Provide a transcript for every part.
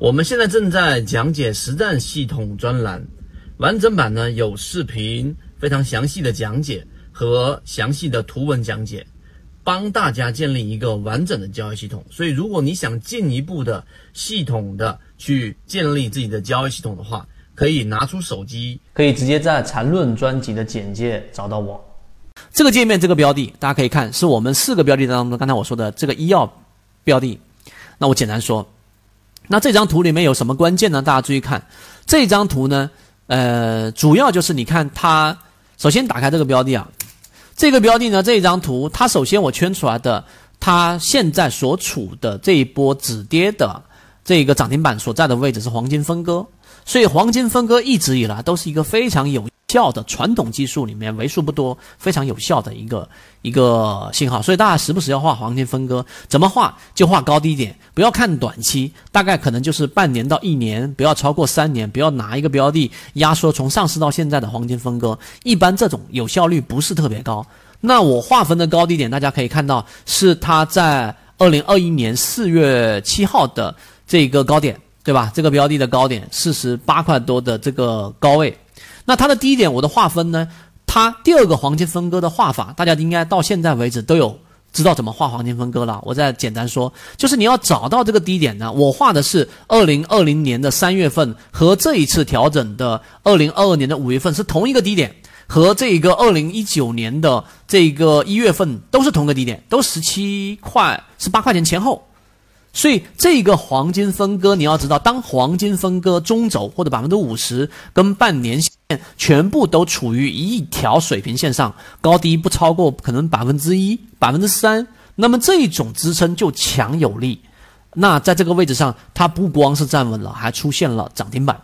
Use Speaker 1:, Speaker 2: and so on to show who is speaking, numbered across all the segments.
Speaker 1: 我们现在正在讲解实战系统专栏，完整版呢有视频，非常详细的讲解和详细的图文讲解，帮大家建立一个完整的交易系统。所以，如果你想进一步的系统的去建立自己的交易系统的话，可以拿出手机，
Speaker 2: 可以直接在缠论专辑的简介找到我。这个界面这个标的，大家可以看，是我们四个标的当中，刚才我说的这个医药标的。那我简单说。那这张图里面有什么关键呢？大家注意看，这张图呢，呃，主要就是你看它，首先打开这个标的啊，这个标的呢，这一张图，它首先我圈出来的，它现在所处的这一波止跌的这个涨停板所在的位置是黄金分割，所以黄金分割一直以来都是一个非常有。效的传统技术里面为数不多非常有效的一个一个信号，所以大家时不时要画黄金分割，怎么画就画高低点，不要看短期，大概可能就是半年到一年，不要超过三年，不要拿一个标的压缩从上市到现在的黄金分割，一般这种有效率不是特别高。那我划分的高低点，大家可以看到是它在二零二一年四月七号的这个高点，对吧？这个标的的高点四十八块多的这个高位。那它的第一点，我的划分呢？它第二个黄金分割的画法，大家应该到现在为止都有知道怎么画黄金分割了。我再简单说，就是你要找到这个低点呢，我画的是二零二零年的三月份和这一次调整的二零二二年的五月份是同一个低点，和这个二零一九年的这个一月份都是同个低点，都十七块十八块钱前后。所以这个黄金分割，你要知道，当黄金分割中轴或者百分之五十跟半年线全部都处于一条水平线上，高低不超过可能百分之一、百分之三，那么这种支撑就强有力。那在这个位置上，它不光是站稳了，还出现了涨停板，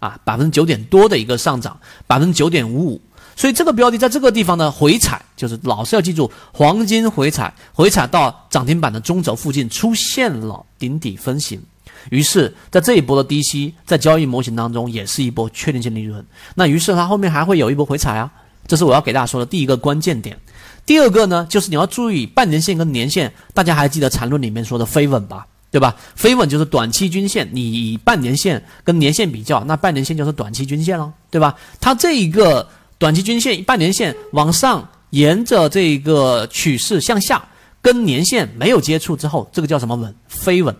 Speaker 2: 啊，百分之九点多的一个上涨，百分之九点五五。所以这个标的在这个地方呢回踩，就是老是要记住黄金回踩，回踩到涨停板的中轴附近出现了顶底分型，于是，在这一波的低吸，在交易模型当中也是一波确定性利润。那于是它后面还会有一波回踩啊，这是我要给大家说的第一个关键点。第二个呢，就是你要注意半年线跟年线，大家还记得缠论里面说的飞稳吧？对吧？飞稳就是短期均线，你以半年线跟年线比较，那半年线就是短期均线了，对吧？它这一个。短期均线、半年线往上沿着这个趋势向下，跟年线没有接触之后，这个叫什么稳？飞稳。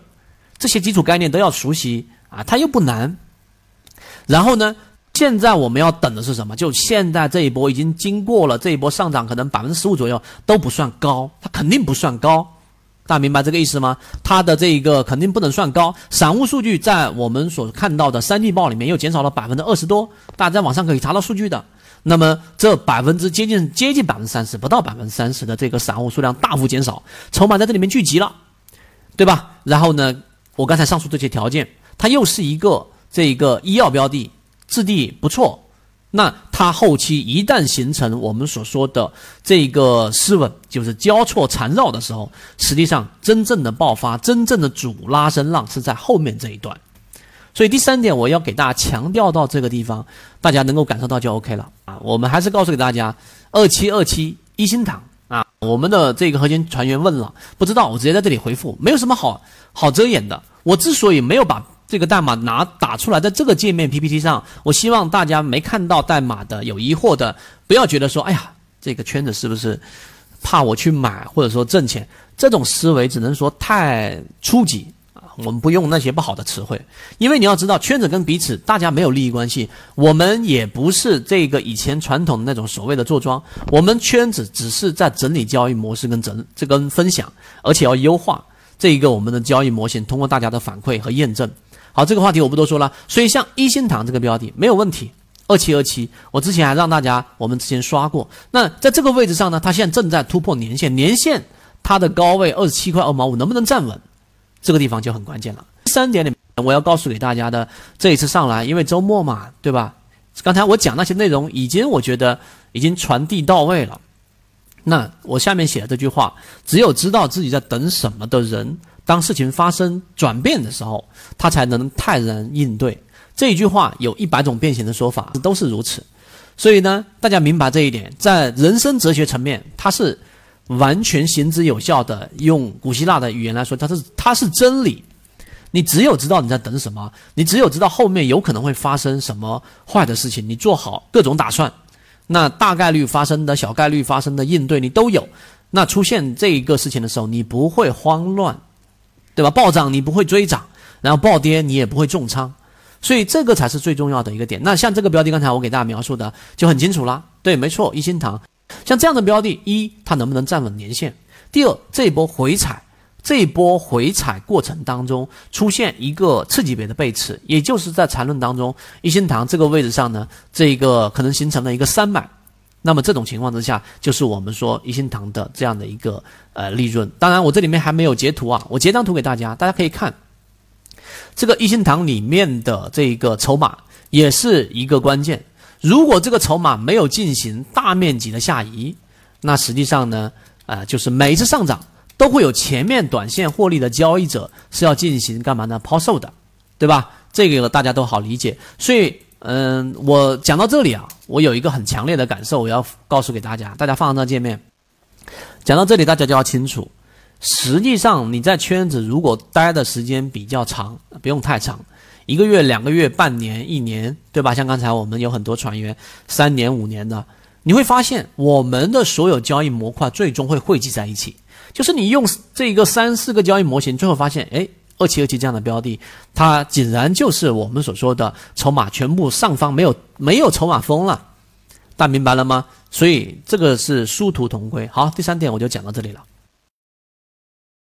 Speaker 2: 这些基础概念都要熟悉啊，它又不难。然后呢，现在我们要等的是什么？就现在这一波已经经过了这一波上涨，可能百分之十五左右都不算高，它肯定不算高。大家明白这个意思吗？它的这个肯定不能算高。散户数据在我们所看到的三季报里面又减少了百分之二十多，大家在网上可以查到数据的。那么这百分之接近接近百分之三十，不到百分之三十的这个散户数量大幅减少，筹码在这里面聚集了，对吧？然后呢，我刚才上述这些条件，它又是一个这个医药标的，质地不错，那它后期一旦形成我们所说的这个失稳，就是交错缠绕的时候，实际上真正的爆发，真正的主拉升浪是在后面这一段。所以第三点，我要给大家强调到这个地方，大家能够感受到就 OK 了啊。我们还是告诉给大家，二七二七一心堂啊。我们的这个核心船员问了，不知道，我直接在这里回复，没有什么好好遮掩的。我之所以没有把这个代码拿打出来，在这个界面 PPT 上，我希望大家没看到代码的有疑惑的，不要觉得说，哎呀，这个圈子是不是怕我去买或者说挣钱？这种思维只能说太初级。我们不用那些不好的词汇，因为你要知道，圈子跟彼此大家没有利益关系，我们也不是这个以前传统的那种所谓的坐庄，我们圈子只是在整理交易模式跟整这跟分享，而且要优化这一个我们的交易模型，通过大家的反馈和验证。好，这个话题我不多说了。所以像一心堂这个标的没有问题，二七二七，我之前还让大家我们之前刷过。那在这个位置上呢，它现在正在突破年线，年线它的高位二十七块二毛五能不能站稳？这个地方就很关键了。第三点里，我要告诉给大家的，这一次上来，因为周末嘛，对吧？刚才我讲那些内容，已经我觉得已经传递到位了。那我下面写的这句话，只有知道自己在等什么的人，当事情发生转变的时候，他才能泰然应对。这一句话有一百种变形的说法，都是如此。所以呢，大家明白这一点，在人生哲学层面，它是。完全行之有效的，用古希腊的语言来说，它是它是真理。你只有知道你在等什么，你只有知道后面有可能会发生什么坏的事情，你做好各种打算，那大概率发生的小概率发生的应对你都有。那出现这一个事情的时候，你不会慌乱，对吧？暴涨你不会追涨，然后暴跌你也不会重仓，所以这个才是最重要的一个点。那像这个标的，刚才我给大家描述的就很清楚了。对，没错，一心堂，像这样的标的，一它能不能站稳年线？第二，这一波回踩，这一波回踩过程当中出现一个次级别的背驰，也就是在缠论当中，一心堂这个位置上呢，这个可能形成了一个三买。那么这种情况之下，就是我们说一心堂的这样的一个呃利润。当然，我这里面还没有截图啊，我截张图给大家，大家可以看这个一心堂里面的这一个筹码也是一个关键。如果这个筹码没有进行大面积的下移，那实际上呢，呃，就是每一次上涨都会有前面短线获利的交易者是要进行干嘛呢？抛售的，对吧？这个大家都好理解，所以。嗯，我讲到这里啊，我有一个很强烈的感受，我要告诉给大家，大家放到那界面。讲到这里，大家就要清楚，实际上你在圈子如果待的时间比较长，不用太长，一个月、两个月、半年、一年，对吧？像刚才我们有很多船员三年、五年的，你会发现我们的所有交易模块最终会汇集在一起，就是你用这一个三四个交易模型，最后发现，哎。二七二七这样的标的，它竟然就是我们所说的筹码全部上方没有没有筹码峰了，大家明白了吗？所以这个是殊途同归。好，第三点我就讲到这里了。